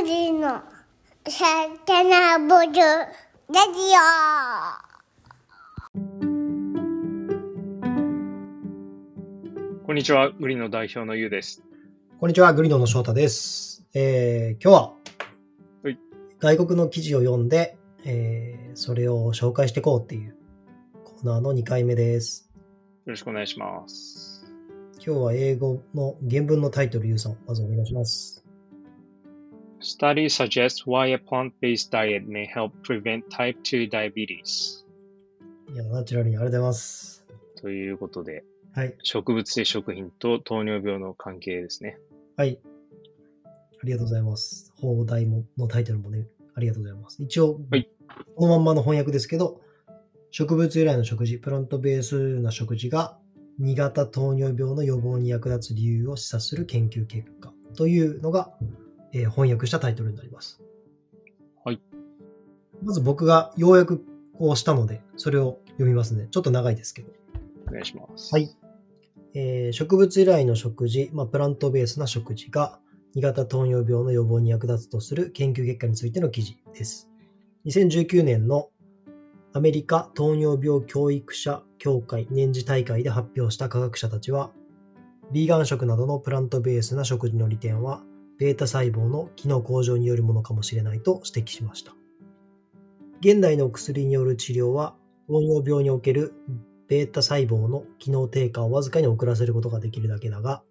グリのサタナボルラジこんにちは、グリの代表のゆうです。こんにちは、グリノの翔太です。えー今日は、はい外国の記事を読んで、えーそれを紹介していこうっていうコーナーの2回目です。よろしくお願いします。今日は英語の原文のタイトル、ゆうさん、まずお願いします。Study suggests why a plant-based diet may help prevent type 2 diabetes. いや、ナチュラルにありがとうございます。ということで、はい。植物性食品と糖尿病の関係ですね。はい。ありがとうございます。放題ものタイトルもね、ありがとうございます。一応、はいこのまんまの翻訳ですけど、植物由来の食事、プラントベースな食事が2型糖尿病の予防に役立つ理由を示唆する研究結果というのが、えー翻訳したタイトルになります。はい。まず僕がようやくこうしたので、それを読みますね。ちょっと長いですけど。お願いします。はい。えー植物由来の食事、まあ、プラントベースな食事が2型糖尿病の予防に役立つとする研究結果についての記事です。2019年のアメリカ糖尿病教育者協会年次大会で発表した科学者たちは、ビーガン食などのプラントベースな食事の利点は、ベータ細胞の機能向上によるものかもしれないと指摘しました。現代の薬による治療は、糖尿病におけるベータ細胞の機能低下をわずかに遅らせることができるだけだが、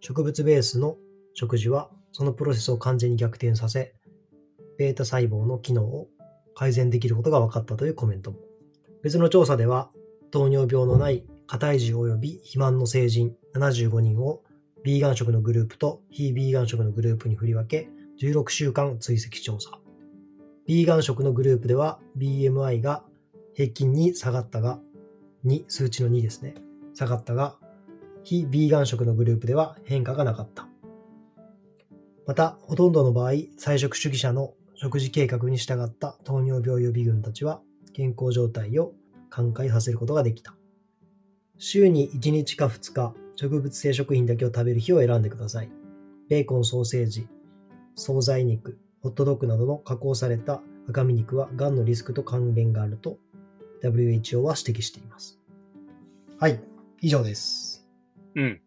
植物ベースの食事はそのプロセスを完全に逆転させ、ベータ細胞の機能を改善できることが分かったというコメントも。別の調査では、糖尿病のない過体重及び肥満の成人75人をビーガン食のグループと非ビーガン食のグループに振り分け、16週間追跡調査。ビーガン食のグループでは BMI が平均に下がったが、2、数値の2ですね。下がったが、非ビーガン食のグループでは変化がなかった。また、ほとんどの場合、菜食主義者の食事計画に従った糖尿病予備軍たちは、健康状態を寛解させることができた。週に1日か2日、植物性食品だけを食べる日を選んでください。ベーコン、ソーセージ、惣菜肉、ホットドッグなどの加工された赤身肉は癌のリスクと関連があると WHO は指摘しています。はい、以上です。うん。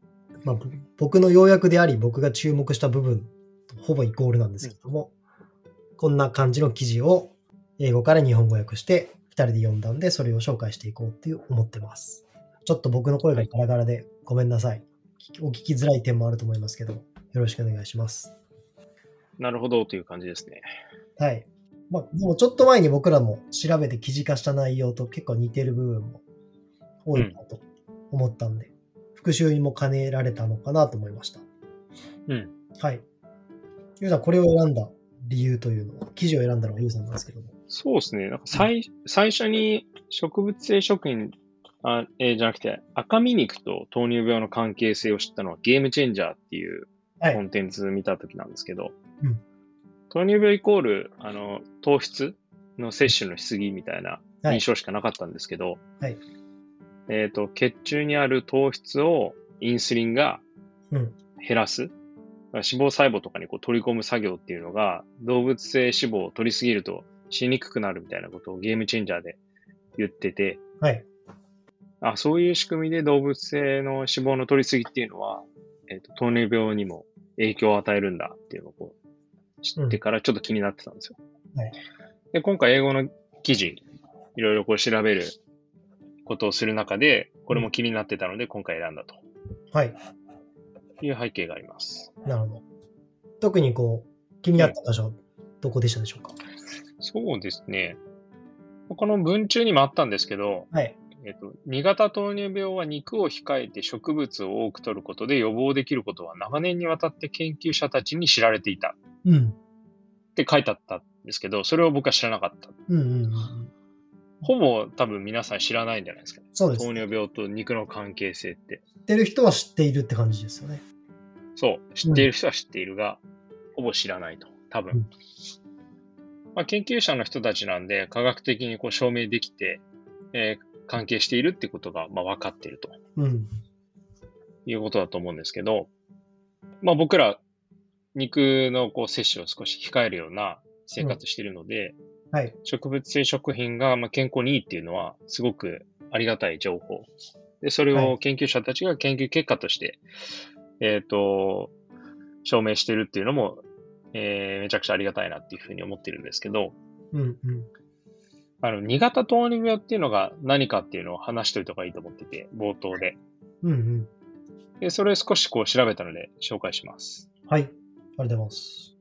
まあ、ぼ僕の要約であり、僕が注目した部分とほぼイコールなんですけども、こんな感じの記事を英語から日本語訳して2人で読んだんで、それを紹介していこうっていう思ってます。ちょっと僕の声がガラガラでごめんなさい。お聞きづらい点もあると思いますけど、よろしくお願いします。なるほどという感じですね。はい。まあ、でもちょっと前に僕らも調べて記事化した内容と結構似てる部分も多いなと思ったんで、復習にも兼ねられたのかなと思いました。うん。はい。ゆうさん、これを選んだ理由というのは、記事を選んだのはゆうさんなんですけども。そうですね。なんか最最初に植物性食品あ、えーじゃなくて赤身肉と糖尿病の関係性を知ったのはゲームチェンジャーっていうはいコンテンツ見た時なんですけど、うん糖尿病イコールあの糖質の摂取のしすぎみたいなはい印象しかなかったんですけど、はいえっ、と、血中にある糖質をインスリンがうん減らす。だから脂肪細胞とかにこう取り込む作業っていうのが動物性脂肪を取りすぎるとしにくくなるみたいなことをゲームチェンジャーで言ってて、はい。あ、そういう仕組みで動物性の脂肪の取りすぎっていうのは、えっ、と、糖尿病にも影響を与えるんだっていうのをこう知ってからちょっと気になってたんですよ。はいで、今回英語の記事、いろいろこう調べることをする中で、これも気になってたので今回選んだとはい。いう背景があります。なるほど。特にこう、気になった場所、どこでしたでしょうか？そうですね。この文中にもあったんですけど、はい。えっと、2型糖尿病は肉を控えて植物を多く摂ることで予防できることは長年にわたって研究者たちに知られていたうん。って書いてあったんですけど、それを僕は知らなかった。うんうんうん。ほぼ多分皆さん知らないんじゃないですか。そうです。糖尿病と肉の関係性って。知ってる人は知っているって感じですよね。そう、知っている人は知っているが、ほぼ知らないと。多分。うんまあ、研究者の人たちなんで、科学的にこう証明できて、えー関係しているってことが、まあ、分かっているとうん。いうことだと思うんですけど、まあ、僕ら肉のこう摂取を少し控えるような生活しているので、はい。植物性食品がまあ健康にいいっていうのはすごくありがたい情報。で、それをはい研究者たちが研究結果として、えっ、と、証明してるっていうのも、えーめちゃくちゃありがたいなっていうふうに思ってるんですけど、うんうん。あの、2型糖尿病っていうのが何かっていうのを話しておいた方がいいと思ってて、冒頭で。うんうん。で、それを少しこう調べたので紹介します。はい。ありがとうございます。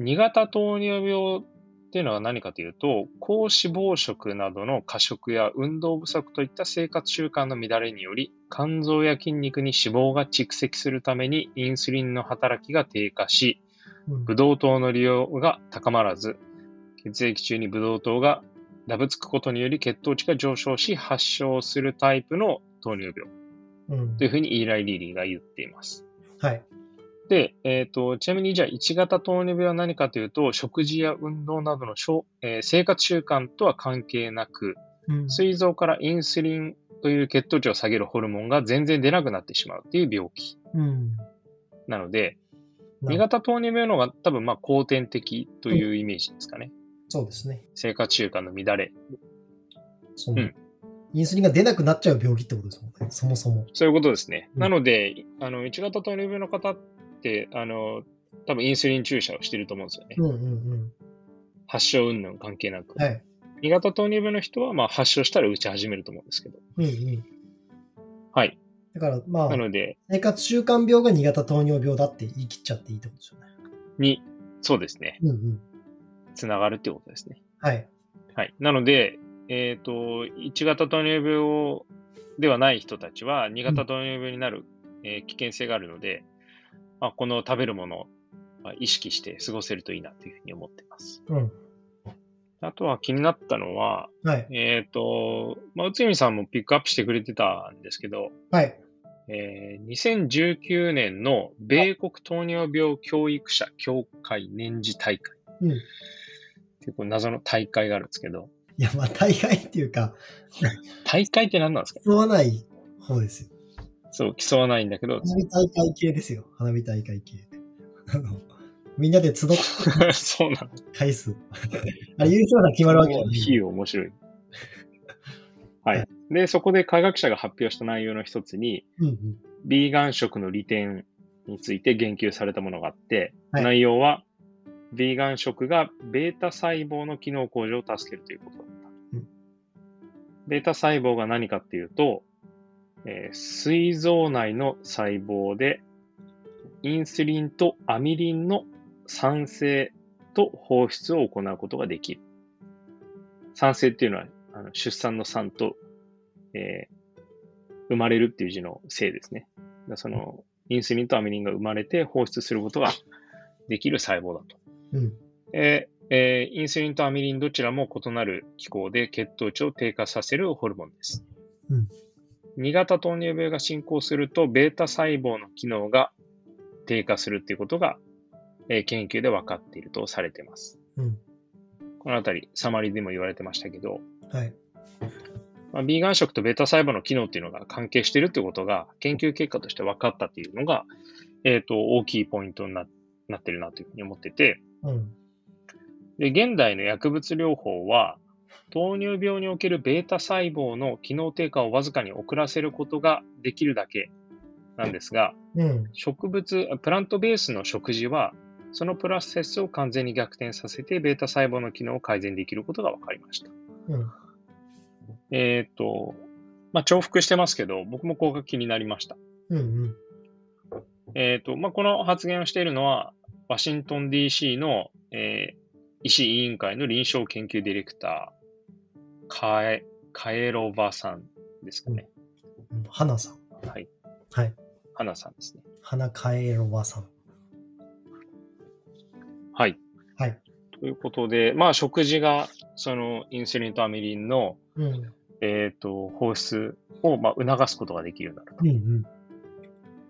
2型糖尿病っていうのは何かというと、高脂肪食などの過食や運動不足といった生活習慣の乱れにより、肝臓や筋肉に脂肪が蓄積するためにインスリンの働きが低下し、うんブドウ糖の利用が高まらず、血液中にブドウ糖がダブつくことにより血糖値が上昇し発症するタイプの糖尿病うんというふうにイーライ・リーリーが言っています。はい。で、えっ、と、ちなみにじゃあ1型糖尿病は何かというと、食事や運動などのえー生活習慣とは関係なく、うん膵臓からインスリンという血糖値を下げるホルモンが全然出なくなってしまうっていう病気うん。なので、な2型糖尿病の方が多分まあ後天的というイメージですかね。そうですね。生活習慣の乱れ。その、うんインスリンが出なくなっちゃう病気ってことですもんね。そもそも。そういうことですね。うんなので、あの、1型糖尿病の方って、あの、多分インスリン注射をしてると思うんですよね。うんうん発症云々関係なく。うん。はい。2型糖尿病の人は、まあ、発症したら打ち始めると思うんですけど。うんうん。はい。だから、まあな、ので、生活習慣病が2型糖尿病だって言い切っちゃっていいってことですよね。に、そうですね、うんうん。つながるってことですね。はい。はい。なので、えっ、と、1型糖尿病ではない人たちは、2型糖尿病になる、えー危険性があるので、まあ、この食べるものをまあ意識して過ごせるといいなというふうに思っています。うん。あとは気になったのは、はい。えっ、と、まあ、内海さんもピックアップしてくれてたんですけど、はい。えー2019年の米国糖尿病教育者協会年次大会。うん。結構謎の大会があるんですけど、いや、まあ、大概っていうか、大会って何なんですか？競わない方ですよ。そう、競わないんだけど、花火大会系ですよ。花火大会系。あの、みんなで集って そうなの。回数。あれ、優勝者決まるわけじゃない。比喩面白い。はい。で、そこで科学者が発表した内容の一つに、うんうん。ビーガン食の利点について言及されたものがあって、はい内容は、ビーガン食がベータ細胞の機能向上を助けるということだった。うんベータ細胞が何かっていうと、えー膵臓内の細胞で、インスリンとアミリンの産生と放出を行うことができる。産生っていうのは、あの出産の産と、えー生まれるっていう字の生ですね。その、インスリンとアミリンが生まれて放出することができる細胞だと。うん。えーえーインスリンとアミリンどちらも異なる機構で血糖値を低下させるホルモンです。うん2型糖尿病が進行すると、ベータ細胞の機能が低下するということが、えー研究で分かっているとされています。うん。このあたり、サマリーでも言われてましたけど、はい。まあ、ビーガン食とベータ細胞の機能っていうのが関係しているということが研究結果として分かったっていうのが、えっ、と、大きいポイントにななってるなというふうに思ってて、うん。で、現代の薬物療法は、糖尿病におけるベータ細胞の機能低下をわずかに遅らせることができるだけなんですが、うん。植物、プラントベースの食事は、そのプロセスを完全に逆転させて、ベータ細胞の機能を改善できることが分かりました。うん。えっ、と、まあ、重複してますけど、僕もここが気になりました。うん。うん。えっ、と、まあ、この発言をしているのは、ワシントン DC の、えー医師委員会の臨床研究ディレクター、カエ、カエロバさんですかね。うん花さん。はい。はい。花さんですね。花カエロバさん。はい。はい。ということで、まあ、食事が、その、インスリンとアミリンの、うん。えっ、と、放出を、まあ、促すことができるようになると。うんうん。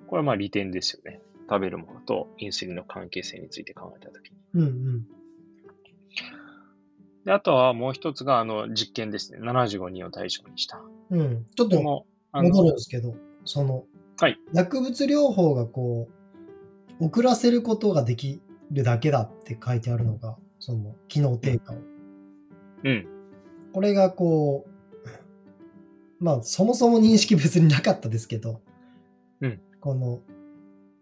これはまあ利点ですよね。食べるものとインスリンの関係性について考えたときに。うんうん。で、あとはもう一つが、あの、実験ですね。75人を対象にした。うん。ちょっと戻るんの、ですけど、その、はい薬物療法がこう、遅らせることができるだけだって書いてあるのが、その機能低下を。うん。これがこう、まあそもそも認識別になかったですけど、うんこの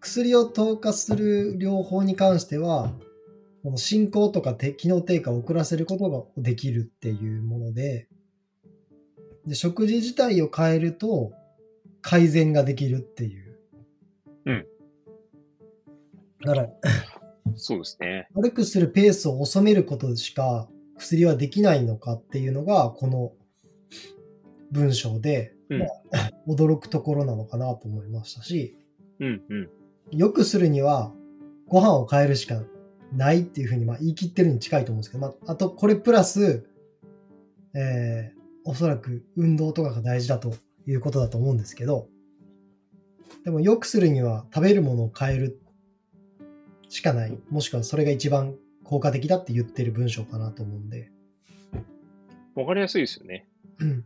薬を投下する療法に関しては、この進行とかて機能低下を遅らせることができるっていうもので、で食事自体を変えると改善ができるっていう。うん。だから、そうですね。悪くするペースを収めることしか薬はできないのかっていうのが、この文章で、うんまあ 驚くところなのかなと思いましたし、うんうん。良くするにはご飯を変えるしかないっていうふうにまあ言い切ってるに近いと思うんですけど、まあ、あとこれプラス、えー、おそらく運動とかが大事だということだと思うんですけど、でも良くするには食べるものを変えるしかない。もしくはそれが一番効果的だって言ってる文章かなと思うんで。わかりやすいですよね。うん。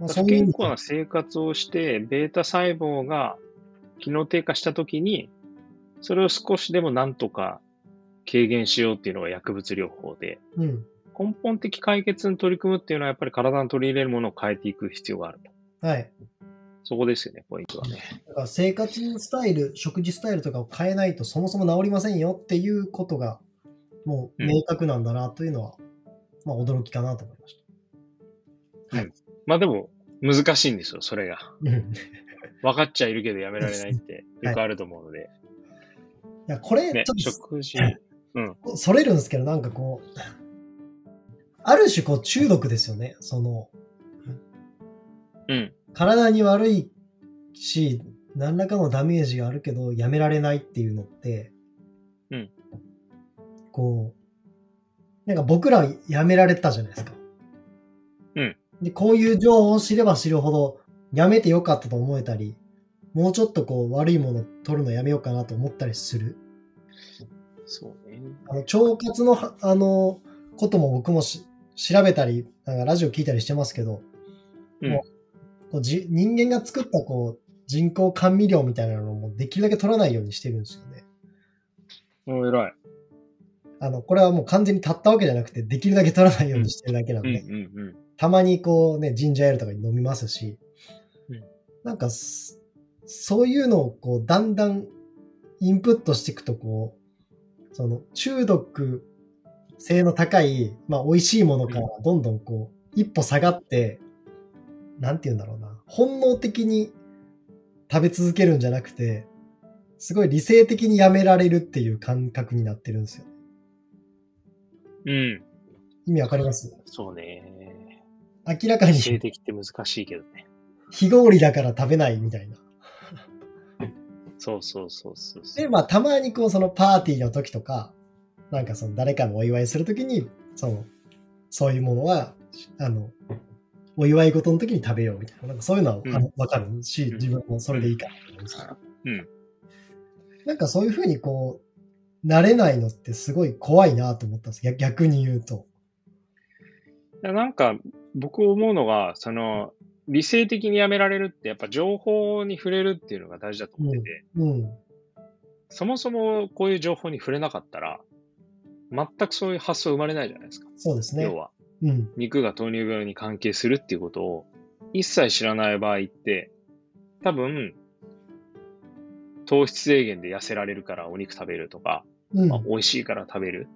まあ、健康な生活をして、ベータ細胞が機能低下したときに、それを少しでもなんとか軽減しようっていうのが薬物療法で、うん。根本的解決に取り組むっていうのはやっぱり体に取り入れるものを変えていく必要があると。はい。そこですよね、ポイントはね。だから生活スタイル、食事スタイルとかを変えないとそもそも治りませんよっていうことがもう明確なんだなというのは、まあ驚きかなと思いましまあでも、難しいんですよ、それが。分かっちゃいるけどやめられないって よくあると思うので。や、これ、ねちょ、っ食事。と それるんですけど、なんかこう、ある種こう中毒ですよね。その、うん。体に悪いし、何らかのダメージがあるけど、やめられないっていうのって、うん。こう、なんか僕らやめられたじゃないですか。うん。で、こういう情報を知れば知るほど、やめてよかったと思えたり、もうちょっとこう悪いもの取るのやめようかなと思ったりする？そうね。あの、腸活のは、あの、ことも僕もし調べたり、なんかラジオ聞いたりしてますけど、うんもうこうじ人間が作ったこう人工甘味料みたいなのもできるだけ取らないようにしてるんですよね。もう偉い。あの、これはもう完全に立ったわけじゃなくて、できるだけ取らないようにしてるだけなんうんで。たまにこうね、ジンジャーエールとかに飲みますし、うんなんかす、そういうのをこう、だんだんインプットしていくと、こう、その中毒性の高い、まあ美味しいものからどんどんこう、一歩下がって、なんて言うんだろうな、本能的に食べ続けるんじゃなくて、すごい理性的にやめられるっていう感覚になってるんですよ。うん。意味わかります？そうね。明らかに性的って難しいけどね。非合理だから食べないみたいな。そうそうそうそうそう。で、まあ、たまにこう、そのパーティーの時とか、なんかその誰かのお祝いする時に、その、そういうものは、あの、お祝い事の時に食べようみたいな、なんかそういうのはうんあのわかるし、うん自分もそれでいいかなと思うんですけど。うん。なんかそういうふうにこう、慣れないのってすごい怖いなと思ったんです。逆逆に言うと。いやなんか、僕思うのが、その、理性的にやめられるって、やっぱ情報に触れるっていうのが大事だと思ってて、うん。そもそもこういう情報に触れなかったら、全くそういう発想生まれないじゃないですか。そうですね要。は、うん。肉が糖尿病に関係するっていうことを一切知らない場合って、多分、糖質制限で痩せられるからお肉食べるとか、うんまあ、。美味しいから食べる。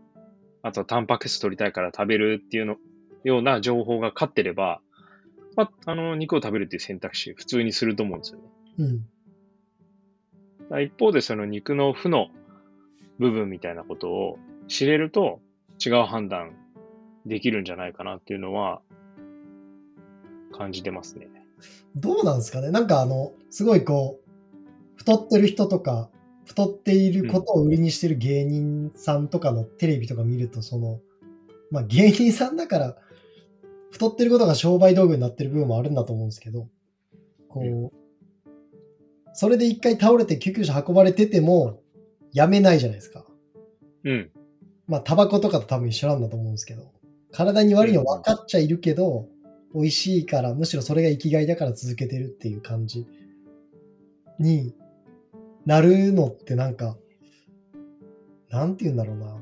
あとはタンパク質取りたいから食べるっていうの、ような情報が勝ってれば、まあ、あの、肉を食べるっていう選択肢普通にすると思うんですよね。うん。一方でその肉の負の部分みたいなことを知れると違う判断できるんじゃないかなっていうのは感じてますね。どうなんですかね？なんかあの、すごいこう、太ってる人とか、太っていることを売りにしてる芸人さんとかのテレビとか見ると、その、まあ芸人さんだから、太ってることが商売道具になってる部分もあるんだと思うんですけど、こう、それで一回倒れて救急車運ばれてても、やめないじゃないですか。うん。まあ、タバコとかと多分一緒なんだと思うんですけど、体に悪いの分かっちゃいるけど、美味しいから、むしろそれが生きがいだから続けてるっていう感じになるのってなんか、なんて言うんだろうな。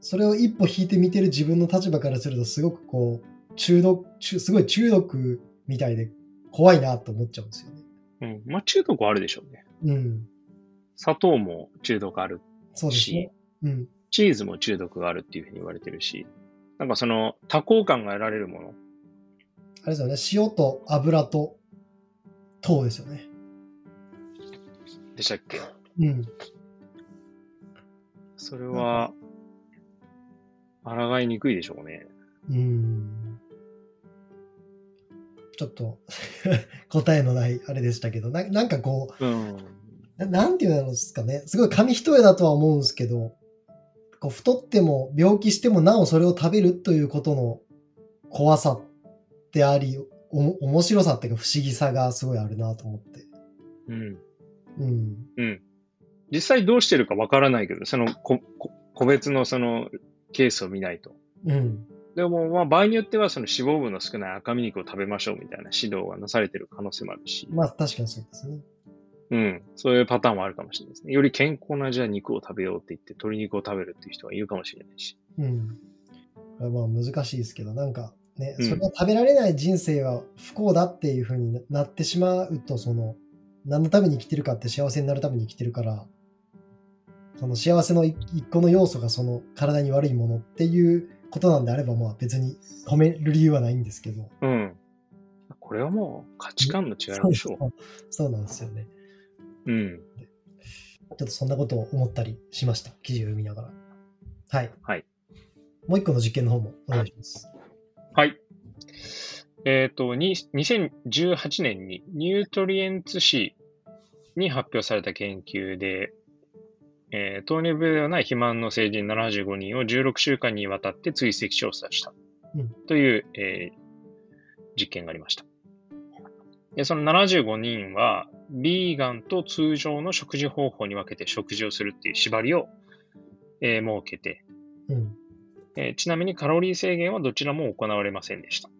それを一歩引いて見てる自分の立場からすると、すごくこう、中毒、中すごい中毒みたいで怖いなと思っちゃうんですよね。うん。まあ中毒はあるでしょうね。うん。砂糖も中毒あるそうですしね。、うん。チーズも中毒があるっていうふうに言われてるし、なんかその多幸感が得られるもの、あれですよね。塩と油と糖ですよね。でしたっけ？うん。それは、抗いにくいでしょうね。うん。ちょっと 答えのないあれでしたけど、ななんかこうん。う、ななんていうんですかね。すごい紙一重だとは思うんですけど、こう太っても病気してもなおそれを食べるということの怖さであり、おも面白さっていうか不思議さがすごいあるなと思って。うん。うん。うん。実際どうしてるかわからないけど、そのここ個別のそのケースを見ないと。うん。でも、まあ場合によってはその脂肪分の少ない赤身肉を食べましょうみたいな指導がなされてる可能性もあるし、まあ確かにそうですね。うん。そういうパターンはあるかもしれないですね。より健康なじゃあ肉を食べようって言って鶏肉を食べるっていう人がいるかもしれないし。うん。これはまあ難しいですけど、なんかね、うんそれが食べられない人生は不幸だっていうふうになってしまうと、その、何のために生きてるかって幸せになるために生きてるから、その幸せの一一個の要素がその体に悪いものっていうことなんであれば、まあ別に止める理由はないんですけど。うん。これはもう価値観の違いでしょそうそうなんですよね。う。うん。ちょっとそんなことを思ったりしました。記事を読みながら。はい。はい。もう一個の実験の方もお願いします。はい。えっ、と、に2018年にニュートリエンツ誌に発表された研究で、えー糖尿病ではない肥満の成人75人を16週間にわたって追跡調査したうんという、えー実験がありました。でその75人は、ビーガンと通常の食事方法に分けて食事をするっていう縛りを、えー設けて、うん。えーちなみにカロリー制限はどちらも行われませんでした。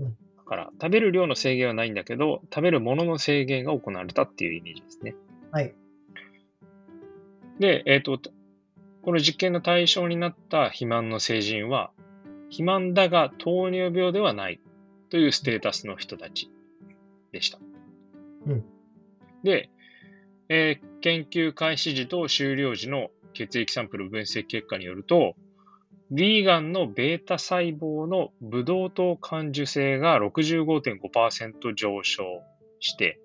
うんだから、食べる量の制限はないんだけど、食べるものの制限が行われたっていうイメージですね。はい。で、えっ、と、この実験の対象になった肥満の成人は、肥満だが糖尿病ではないというステータスの人たちでした。うんで、えー研究開始時と終了時の血液サンプル分析結果によると、ビーガンのベータ細胞のブドウ糖感受性が65.5%上昇して、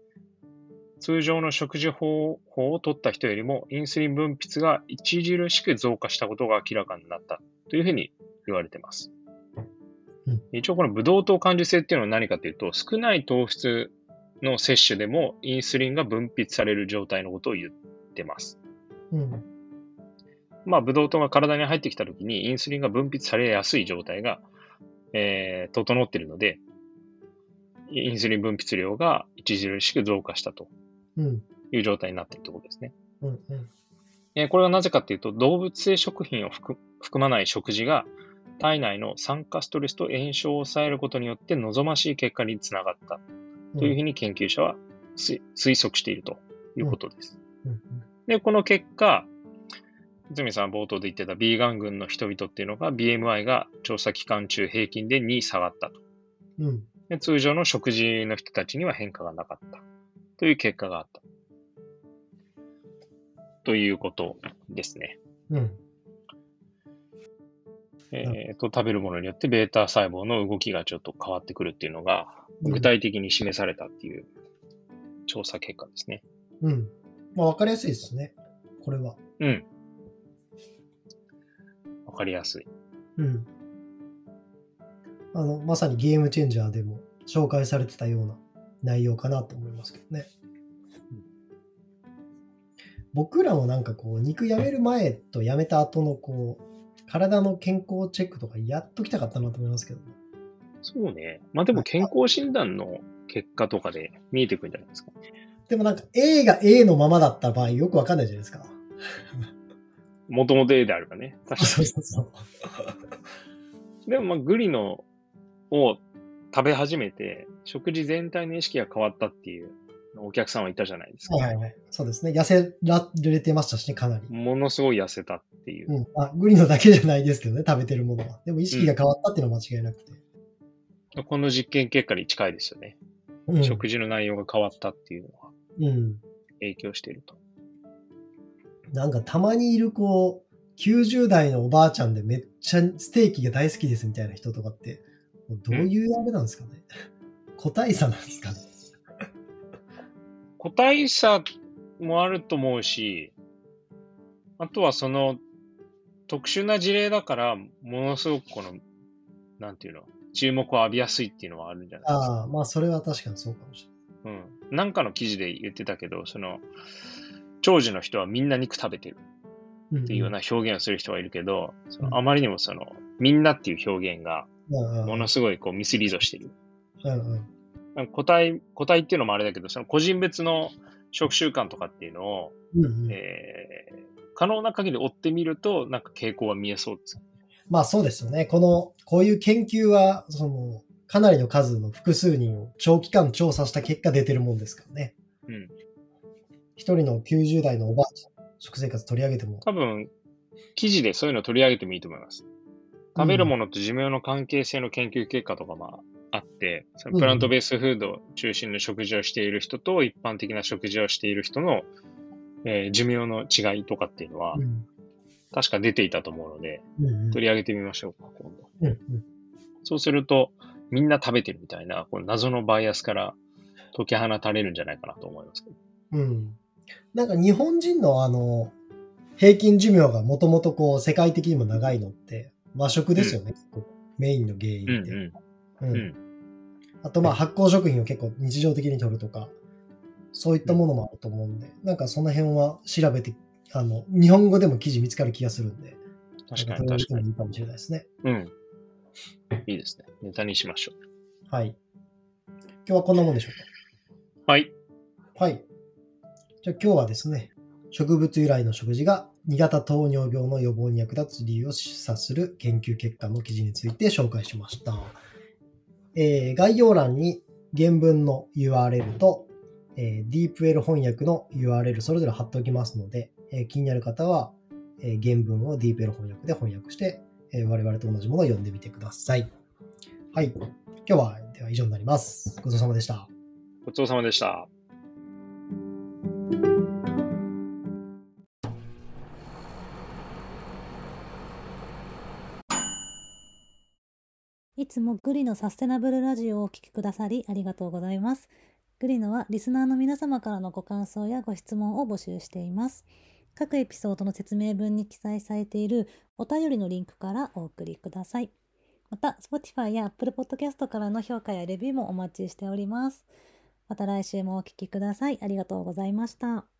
通常の食事方法を取った人よりもインスリン分泌が著しく増加したことが明らかになったというふうに言われています。うん一応このブドウ糖感受性っていうのは何かというと、少ない糖質の摂取でもインスリンが分泌される状態のことを言ってます。うん。まあ、ブドウ糖が体に入ってきたときにインスリンが分泌されやすい状態が、えー整っているので、インスリン分泌量が著しく増加したとうん。いう状態になっているということですね。うん。うん。えーこれはなぜかというと、動物性食品を含含まない食事が体内の酸化ストレスと炎症を抑えることによって望ましい結果につながったというふうに研究者は推推測しているということです。うん。で、この結果、泉さん冒頭で言ってたビーガン群の人々っていうのが BMI が調査期間中平均で2下がったと。うん。で通常の食事の人たちには変化がなかったという結果があった。ということですね。うん。えーと、食べるものによってベータ細胞の動きがちょっと変わってくるっていうのがうん具体的に示されたっていう調査結果ですね。うん。まあ、わかりやすいですね。これは。うん。わかりやすい。うん。あの、まさにゲームチェンジャーでも紹介されてたような内容かなと思いますけどね。僕らもなんかこう、肉やめる前とやめた後のこう、体の健康チェックとかやっときたかったなと思いますけどね。そうね。まあでも健康診断の結果とかで見えてくるんじゃないですか。でもなんか A が A のままだった場合よくわかんないじゃないですか。もともと A であるかね。確かそうそうそう。に。でもまあグリノを食べ始めて、食事全体の意識が変わったっていうお客さんはいたじゃないですか。はいはいはい。そうですね。痩せられてましたしね、かなり。ものすごい痩せたっていう。うん。あ、グリのだけじゃないですけどね、食べてるものは。でも意識が変わったっていうのは間違いなくて。この実験結果に近いですよね。うん。食事の内容が変わったっていうのはうん。影響していると。なんかたまにいるこう、90代のおばあちゃんでめっちゃステーキが大好きですみたいな人とかって、どういうあれなんですかね？個体差なんですかね？個体差もあると思うし、あとはその特殊な事例だから、ものすごくこの、なんていうの、注目を浴びやすいっていうのはあるんじゃないですか？ああ、まあそれは確かにそうかもしうん。なんかの記事で言ってたけど、その、長寿の人はみんな肉食べてるれない。っていうような表現をする人はいるけど、そうんのあまりにもその、みんなっていう表現がものすごいこうミスリードしてる。うんうん個体、個体っていうのもあれだけど、その個人別の食習慣とかっていうのを、うんうんえー可能な限り追ってみると、なんか傾向は見えそうです。まあそうですよね。この、こういう研究は、その、かなりの数の複数人を長期間調査した結果出てるもんですからね。うん。一人の90代のおばあちゃん、食生活取り上げても。多分、記事でそういうのを取り上げてもいいと思います。食べるものと寿命の関係性の研究結果とかもあって、そのプラントベースフード中心の食事をしている人と一般的な食事をしている人の、えー寿命の違いとかっていうのはう、ん確か出ていたと思うので、うんうん取り上げてみましょうか、今度。うんうんそうすると、みんな食べてるみたいな、この謎のバイアスから解き放たれるんじゃないかなと思いますけど。うん。なんか日本人のあの、平均寿命がもともとこう世界的にも長いのって和食ですよね、結構メインの原因って。うんうん。うんうんあとまあ発酵食品を結構日常的に取るとか、そういったものもあると思うんで、なんかその辺は調べて、あの、日本語でも記事見つかる気がするんで、確かに確かに。いいかもしれないですね。うん。いいですね。ネタにしましょう。はい。今日はこんなもんでしょうはい。か。はい。じゃあ今日はですね、植物由来の食事が2型糖尿病の予防に役立つ理由を示唆する研究結果の記事について紹介しました。えー概要欄に原文の URL と、えー、DeepL 翻訳の URL それぞれ貼っておきますので、えー気になる方は、えー原文を DeepL 翻訳で翻訳して、えー我々と同じものを読んでみてください。はい。今日はでは以上になります。ごちそうさまでした。ごちそうさまでした。いつもグリのサステナブルラジオをお聞きくださりありがとうございます。グリノはリスナーの皆様からのご感想やご質問を募集しています。各エピソードの説明文に記載されているお便りのリンクからお送りください。また、Spotify や Apple Podcast からの評価やレビューもお待ちしております。また来週もお聞きください。ありがとうございました。